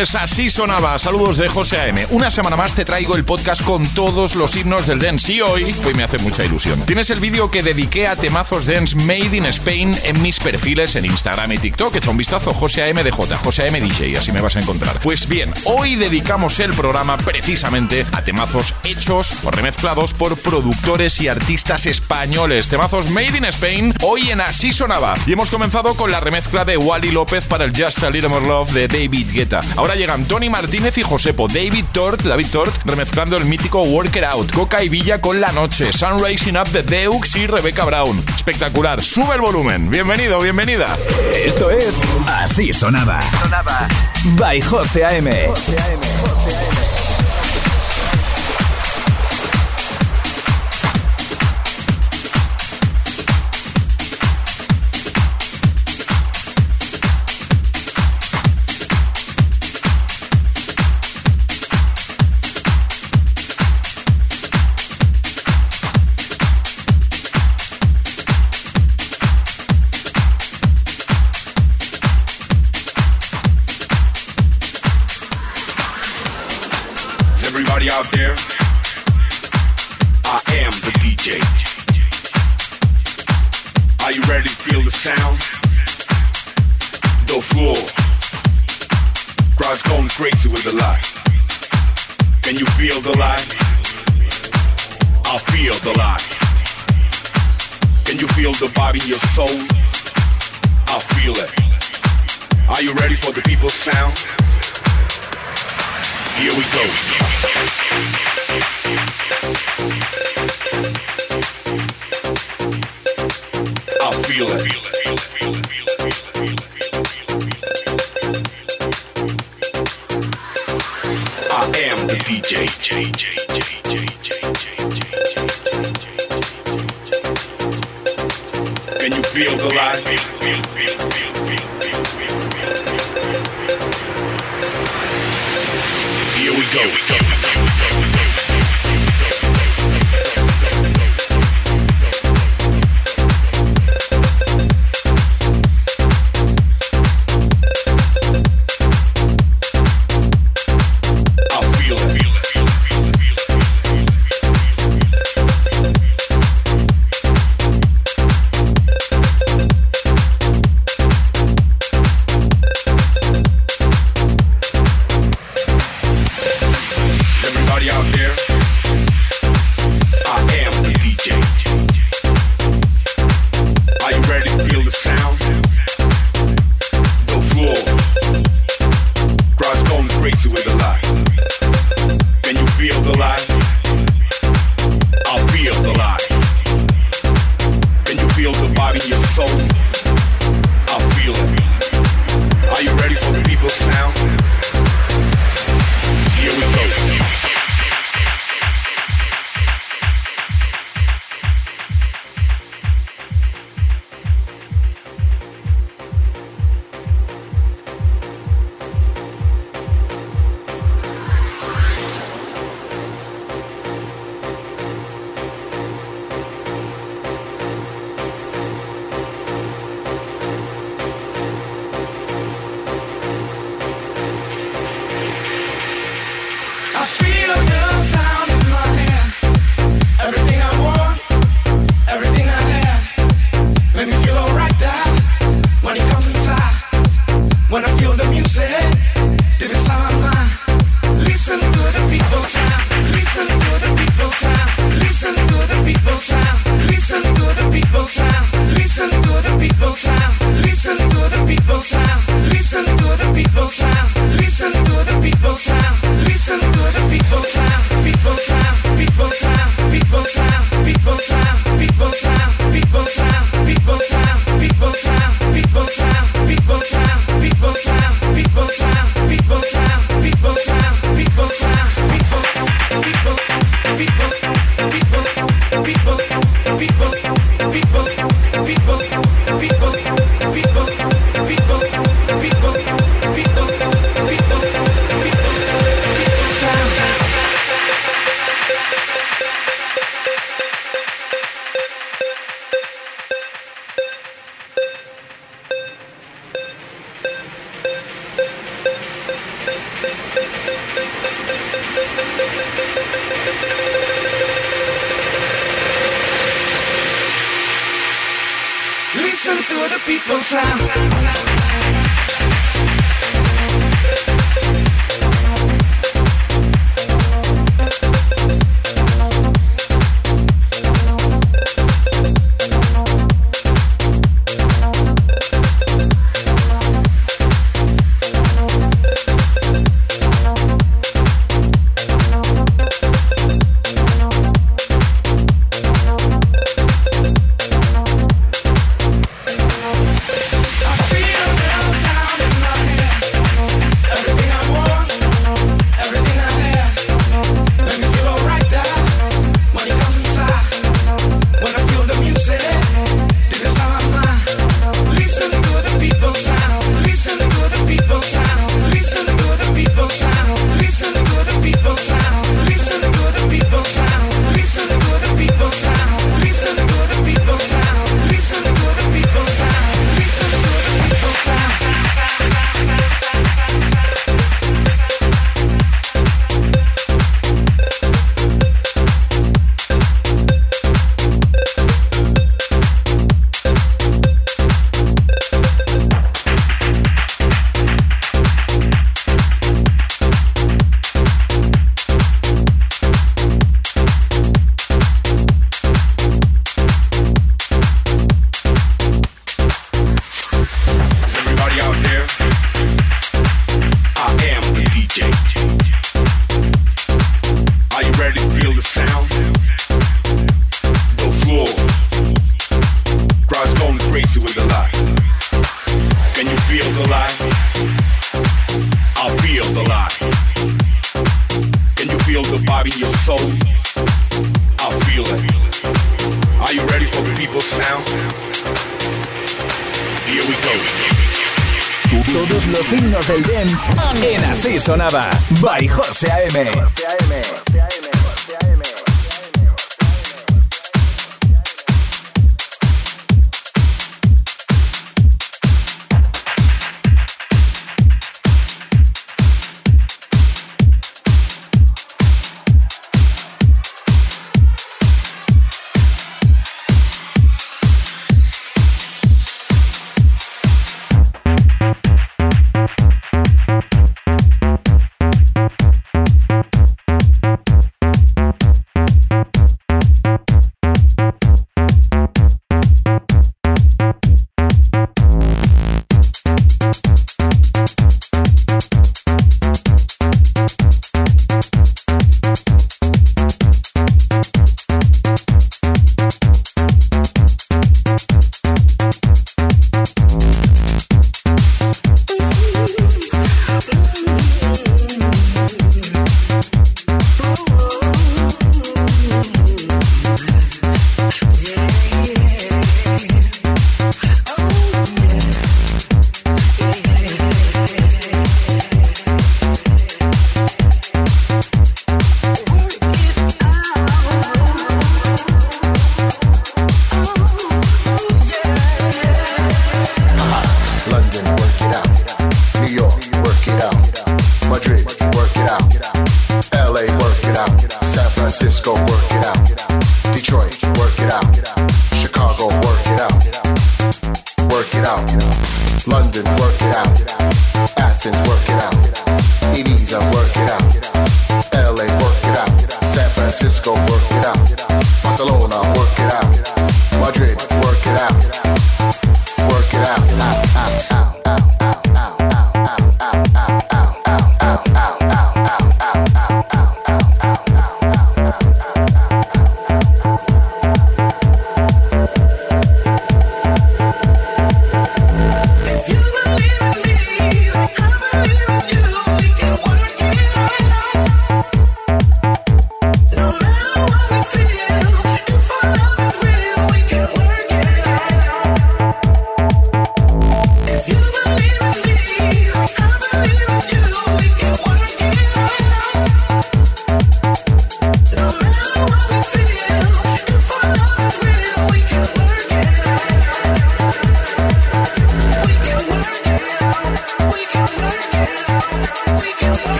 Es Así Sonaba. Saludos de José A.M. Una semana más te traigo el podcast con todos los himnos del dance y hoy, hoy me hace mucha ilusión. Tienes el vídeo que dediqué a temazos dance made in Spain en mis perfiles en Instagram y TikTok. Echa un vistazo, José A.M. DJ, José A.M. DJ, así me vas a encontrar. Pues bien, hoy dedicamos el programa precisamente a temazos hechos o remezclados por productores y artistas españoles. Temazos made in Spain, hoy en Así Sonaba. Y hemos comenzado con la remezcla de Wally López para el Just a Little More Love de David Guetta. Llegan Tony Martínez y Josepo, David Tort, David Tort, remezclando el mítico Work It Out, Coca y Villa con La Noche, Sunrising Up de Deux y Rebecca Brown. Espectacular, sube el volumen. Bienvenido, bienvenida. Esto es Así Sonaba. Sonaba. By José A.M. José A.M. José A.M. out there, I am the DJ. Are you ready to feel the sound? The floor. Crowd's going crazy with the light. Can you feel the light? I feel the light. Can you feel the body in your soul? I feel it. Are you ready for the people's sound? Here we go. I feel it.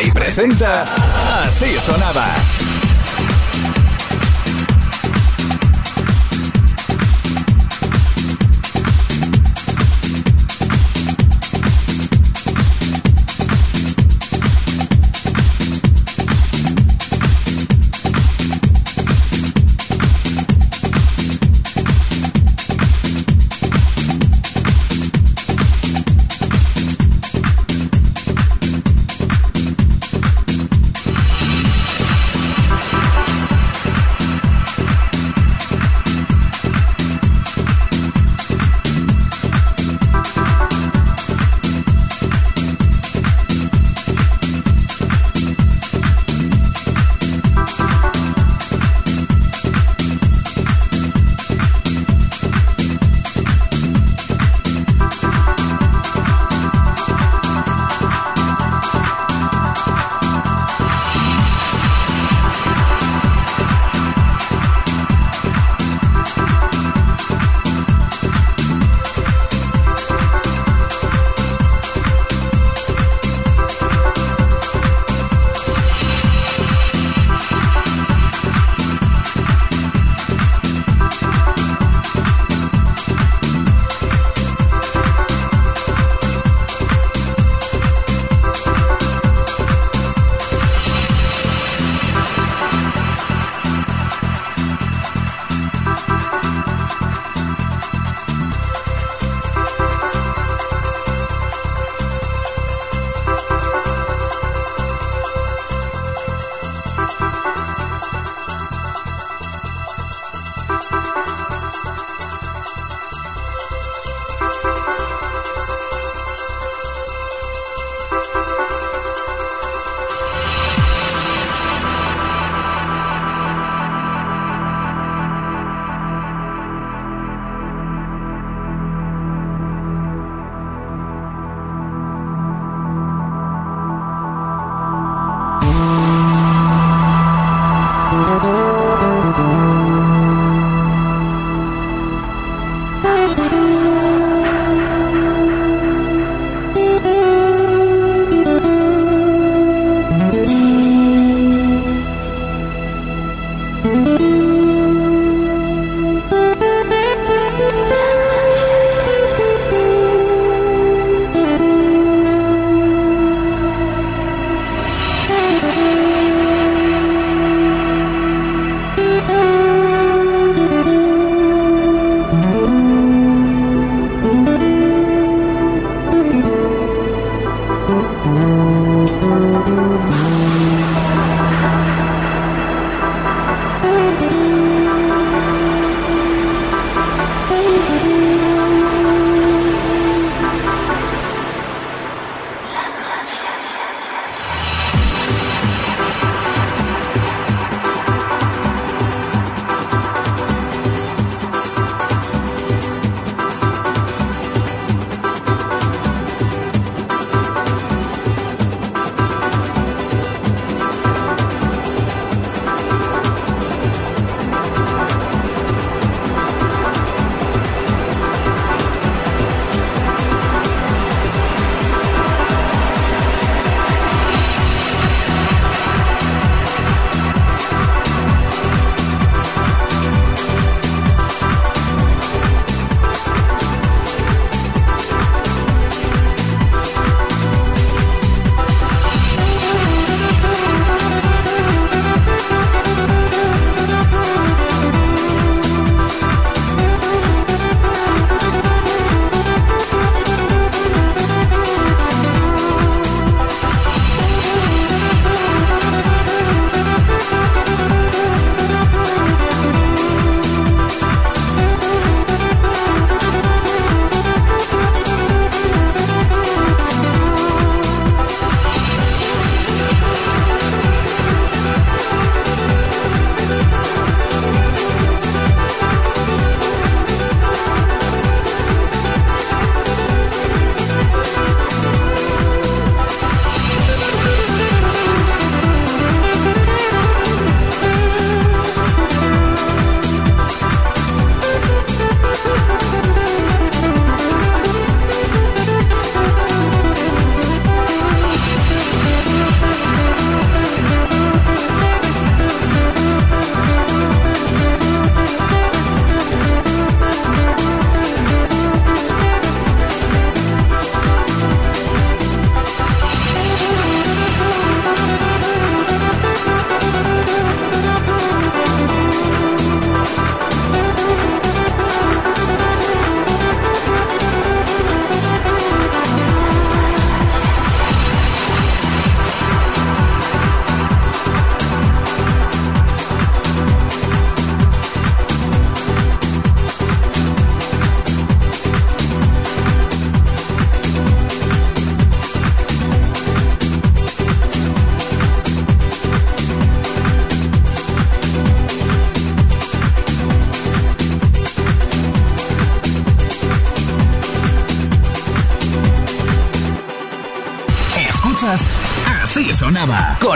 Y presenta Así sonaba.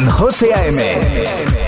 José A.M.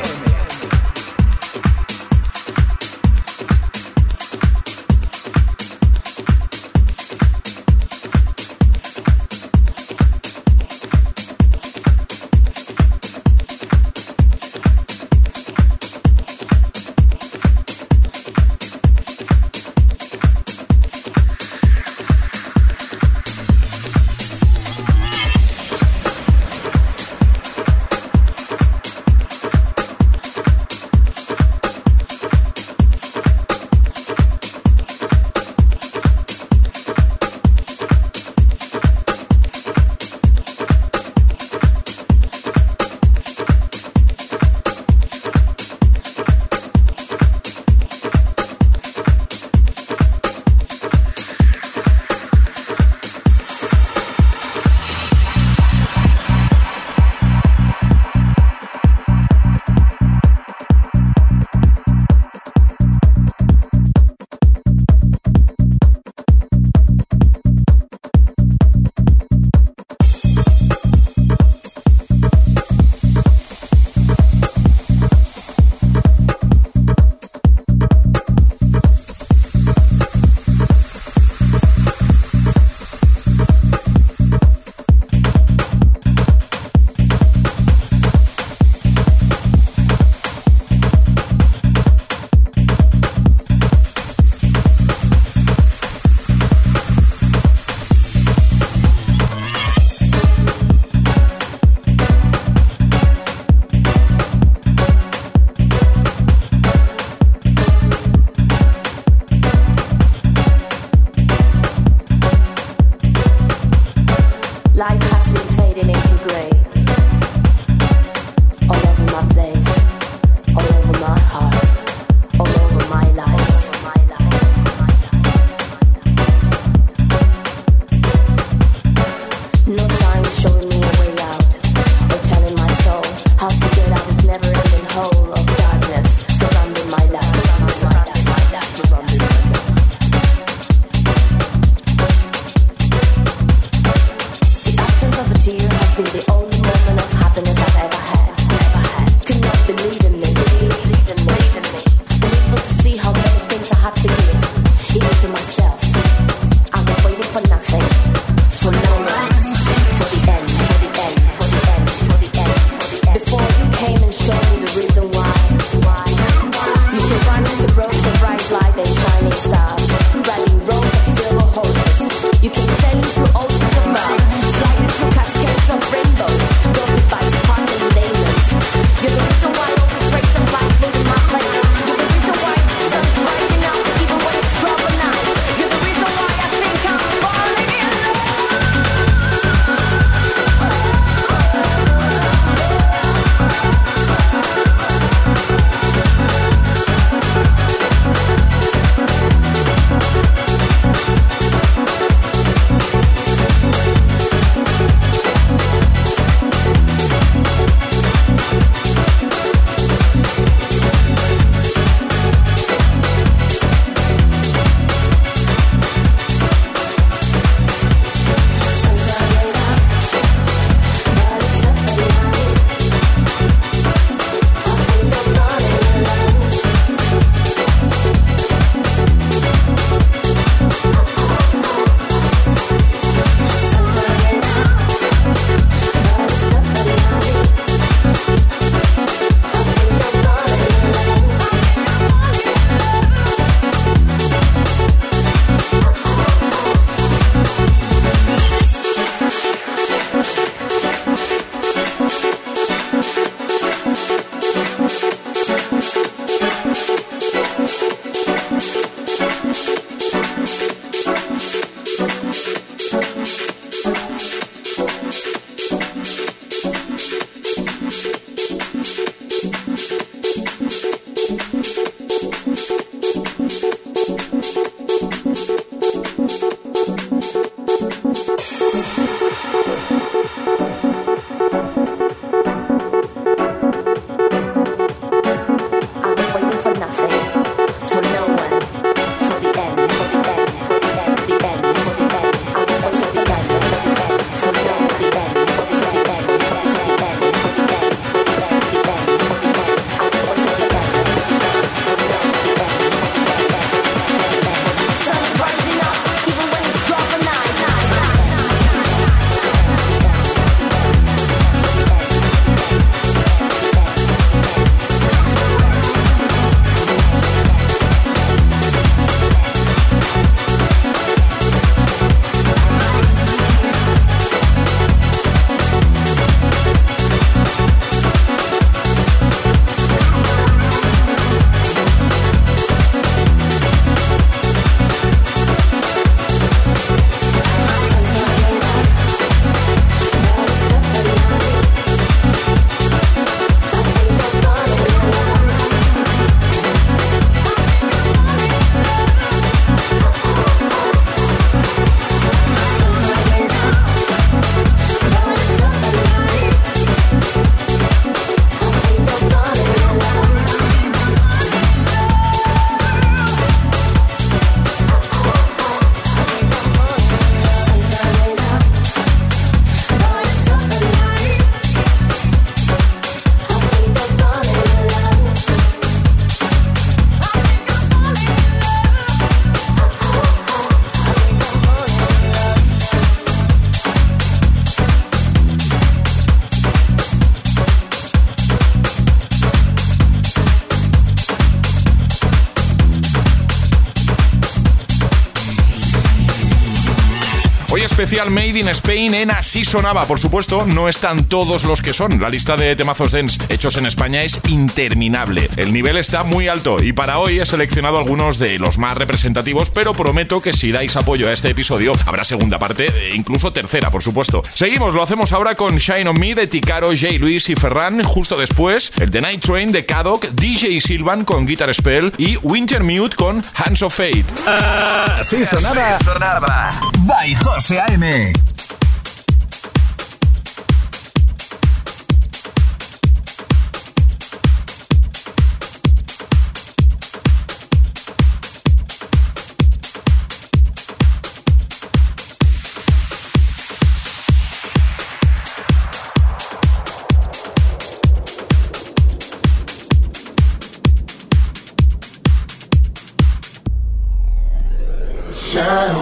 Made in Spain en Así Sonaba. Por supuesto, no están todos los que son. La lista de temazos dance hechos en España es interminable. El nivel está muy alto y para hoy he seleccionado algunos de los más representativos, pero prometo que si dais apoyo a este episodio habrá segunda parte e incluso tercera, por supuesto. Seguimos, lo hacemos ahora con Shine on Me de Ticaro, J. Luis y Ferran. Justo después, el The Night Train de Kadok, DJ Silvan con Guitar Spell y Winter Mute con Hands of Fate. Así sonaba. By José A.M. shadow.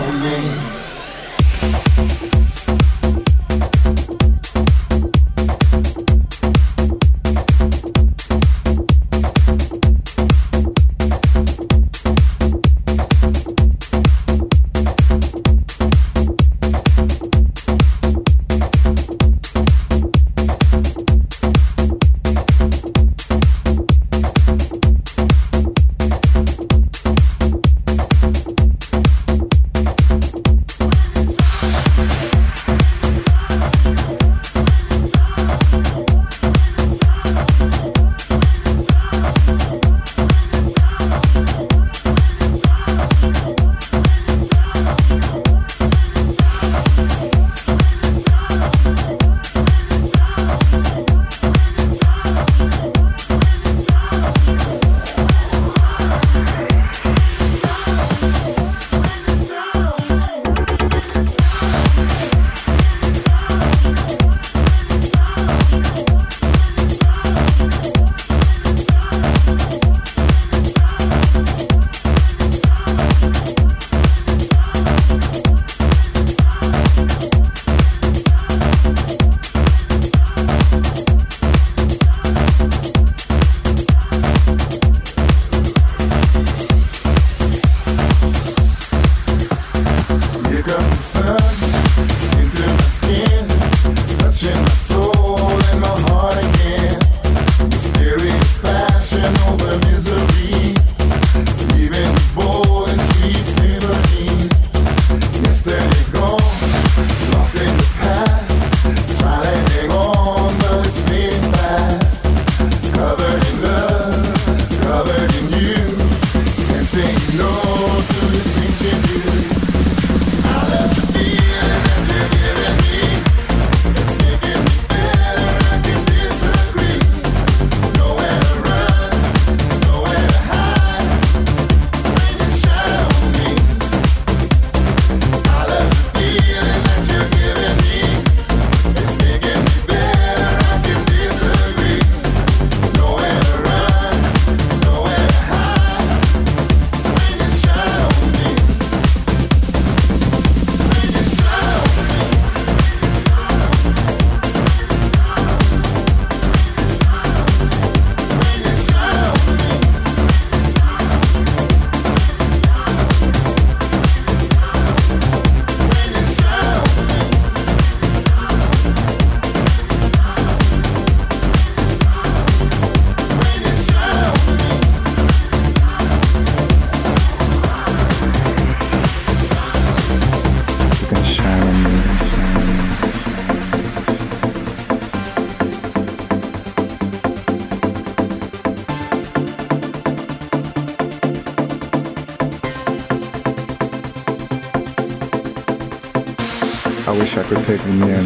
Could take me in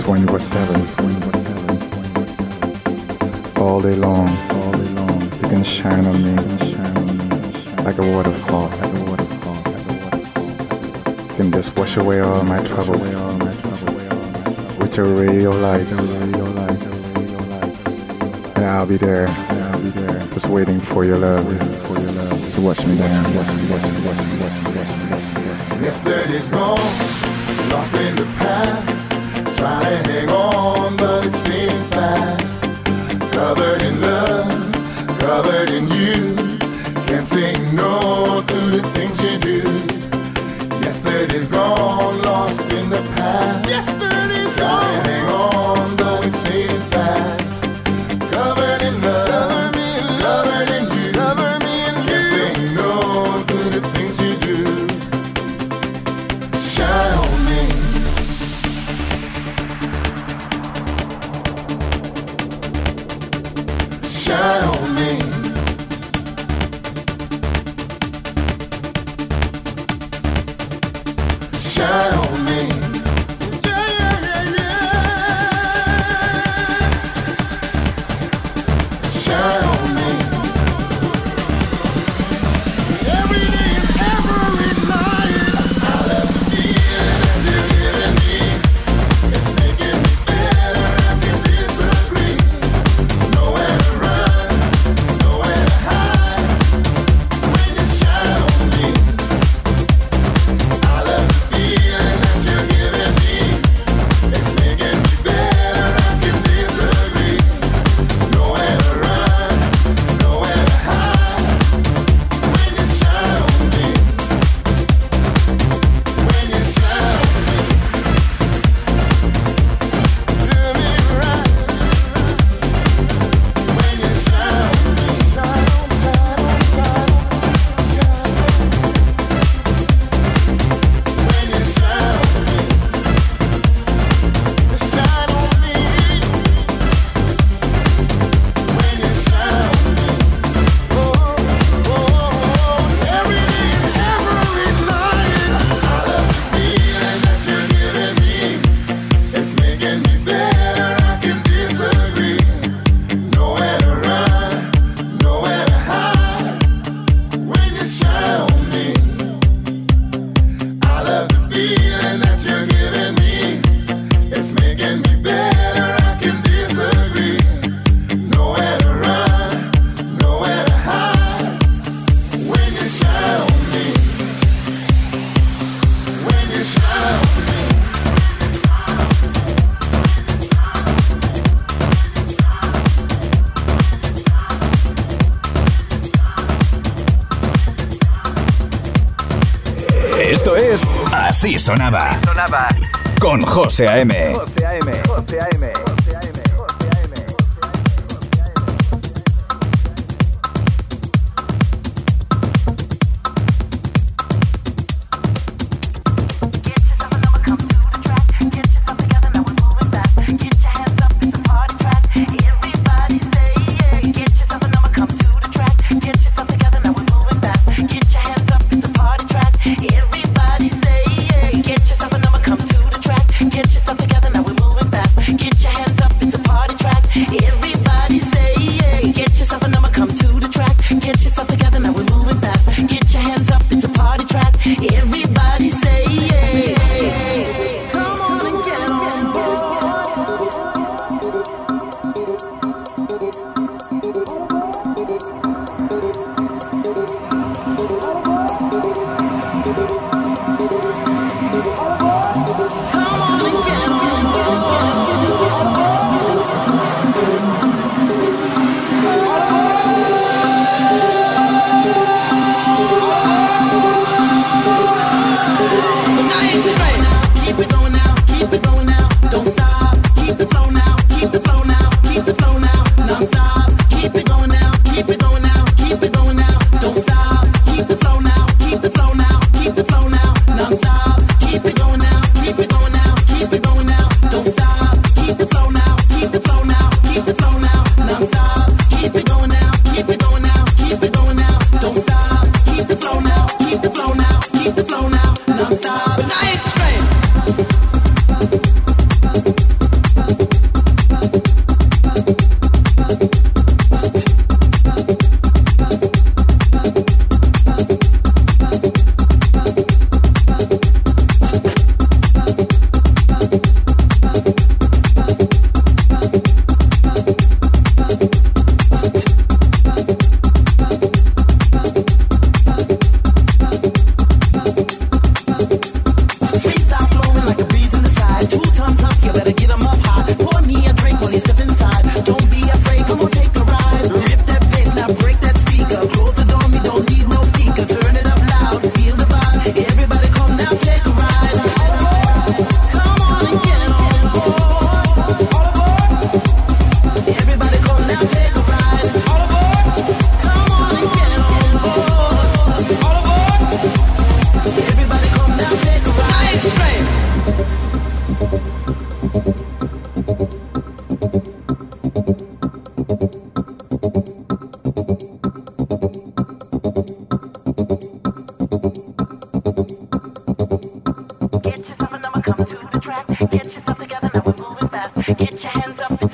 24 7. All day long, all day long, you can shine on me like a waterfall. You can just wash away all my troubles with your radio lights. And I'll be there, just waiting for your love, to watch me down. Yesterday's gone lost in the past, trying to hang on, but it's fading fast. Covered in love, covered in you, can't say no to the things you do. Yesterday's gone, lost in the past. Yesterday's sonaba. Con José A.M.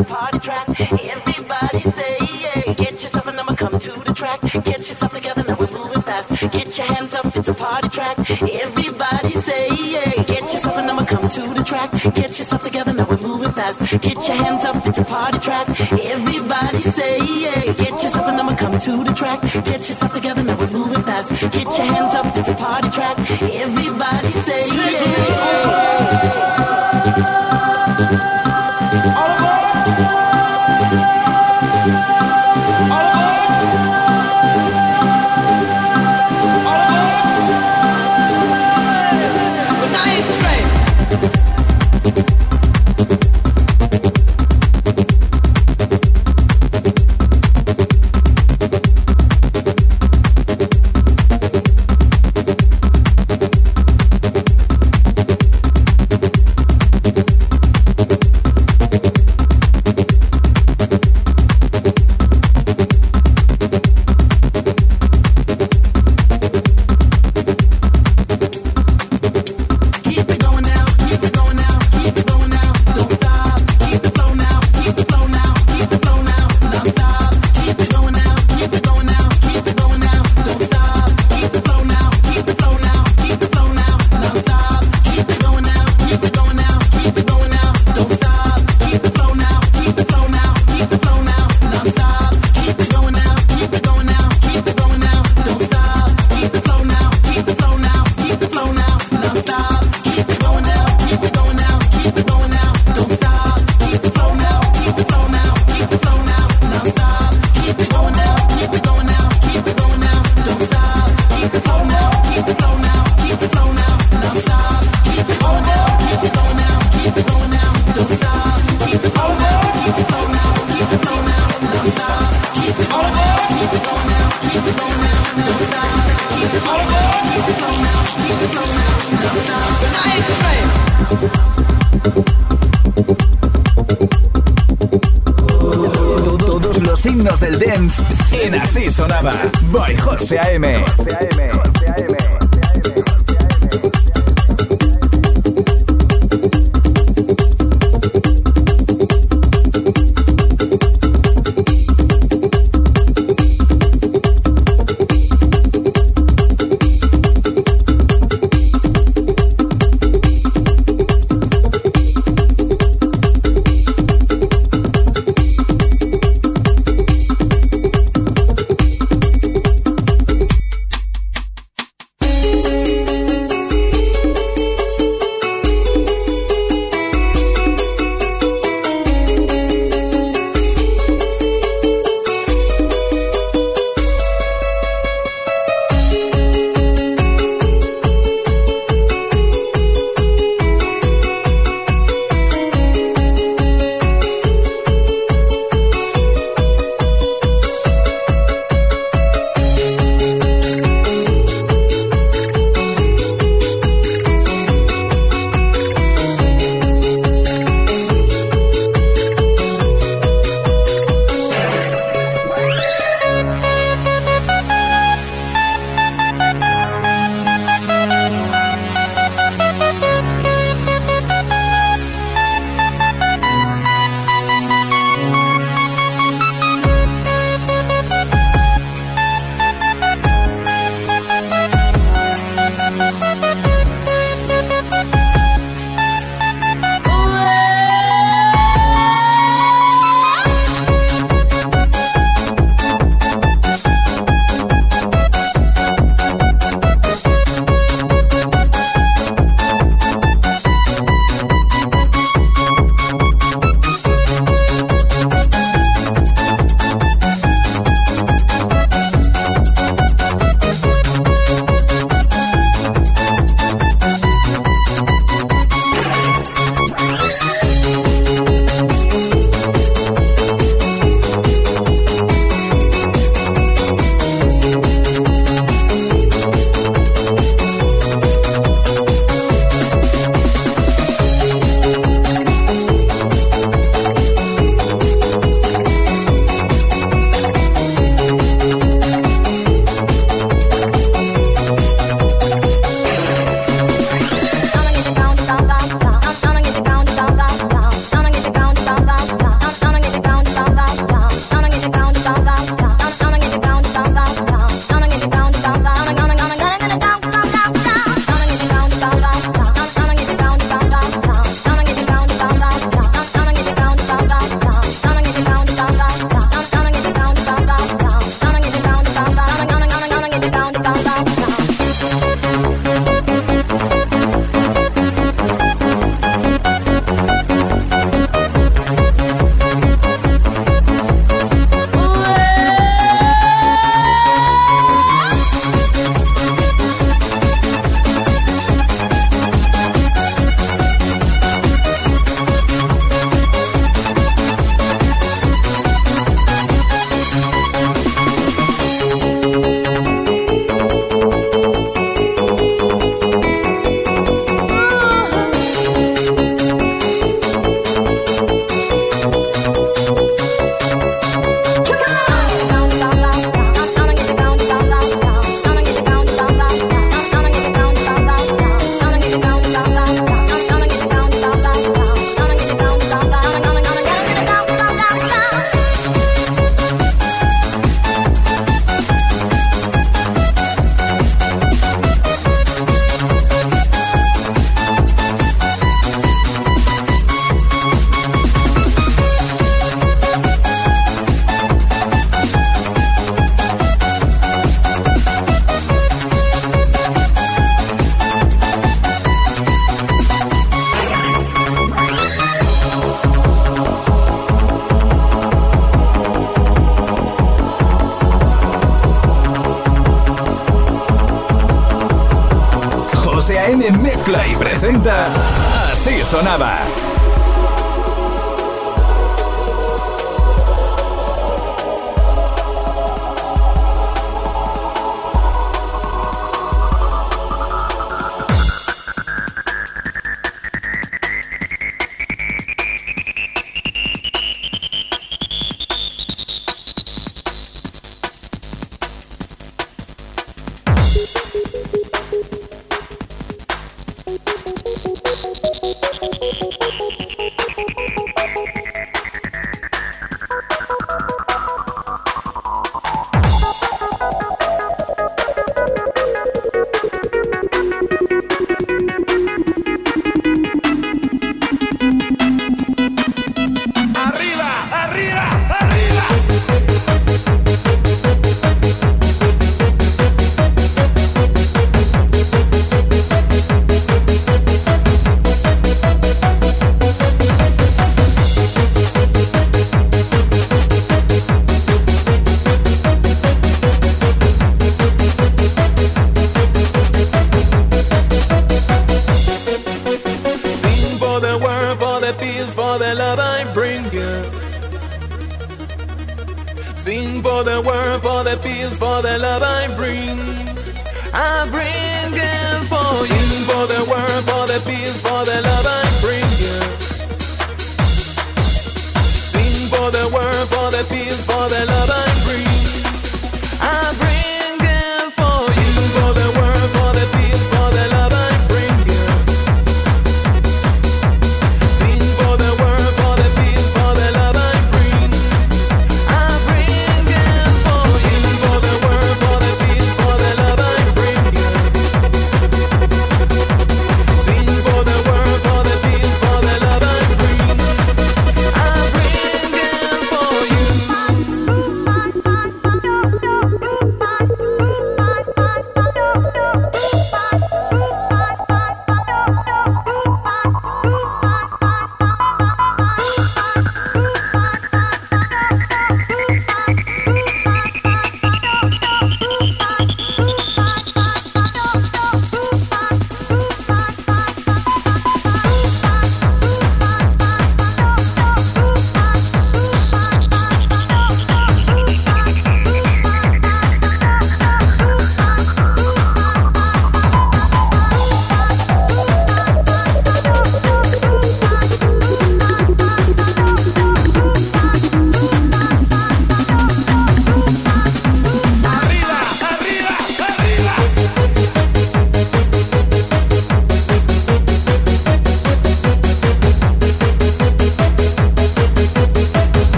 party track. Everybody say, yeah. Get yourself a number, come to the track. Get yourself together, now we're moving fast. Get your hands up, it's a party track. Everybody say, yeah. Get yourself and I'ma come to the track. Get yourself together, now we're moving fast. Get your hands up, it's a party track. Everybody say, yeah. Get yourself and I'ma come to the track. Get yourself together, now we're moving fast. Get your hands up, it's a party track. Himnos del dance en Así Sonaba. By José A.M. José A.M. sonaba.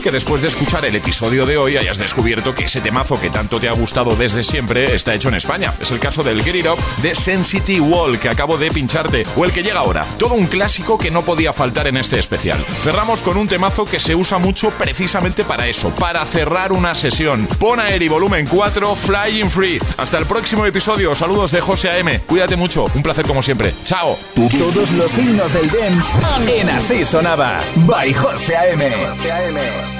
Que después de escuchar el episodio de hoy hayas descubierto que ese temazo que tanto te ha gustado desde siempre está hecho en España. Es el caso del Get It Up de Sensity Wall que acabo de pincharte, o el que llega ahora. Todo un clásico que no podía faltar en este especial. Cerramos con un temazo que se usa mucho precisamente para eso, para cerrar una sesión. Pon a Eri volumen 4, Flying Free. Hasta el próximo episodio. Saludos de José A.M. Cuídate mucho. Un placer como siempre. Chao. Todos los signos del dance en Así Sonaba. By José A.M.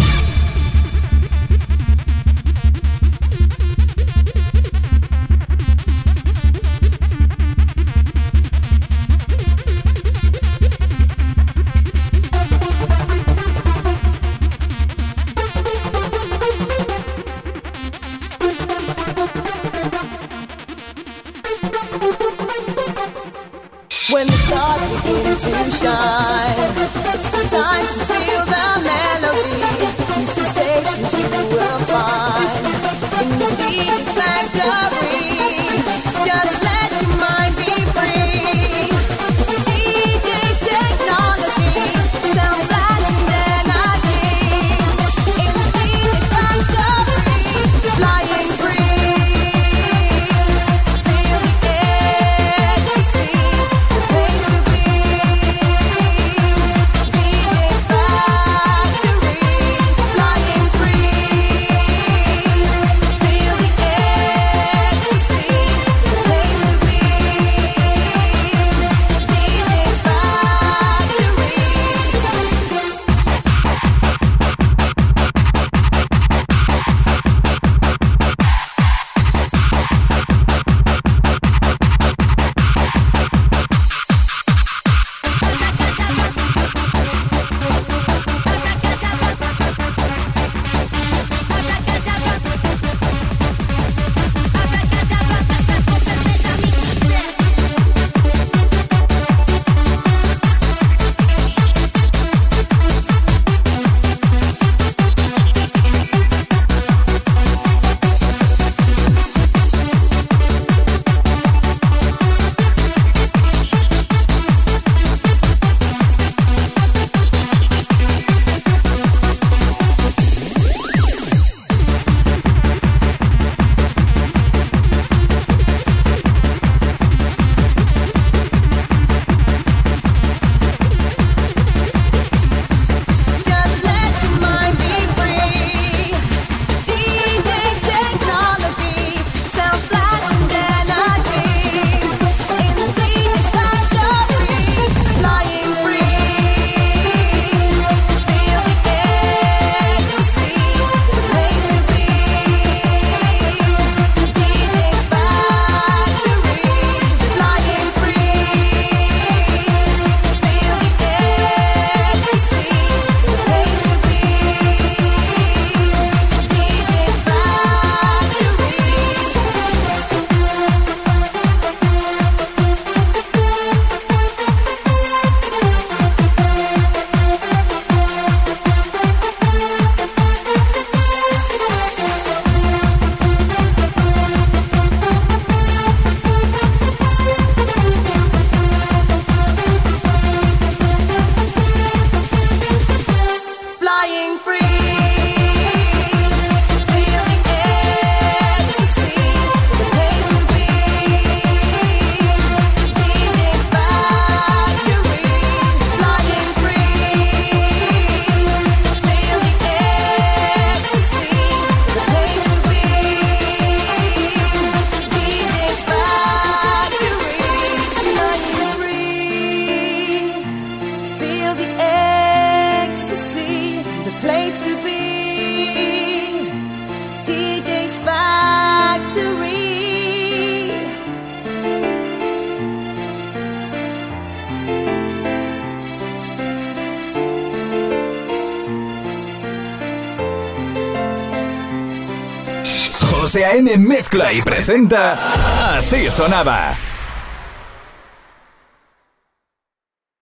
A.M. mezcla y presenta Así Sonaba.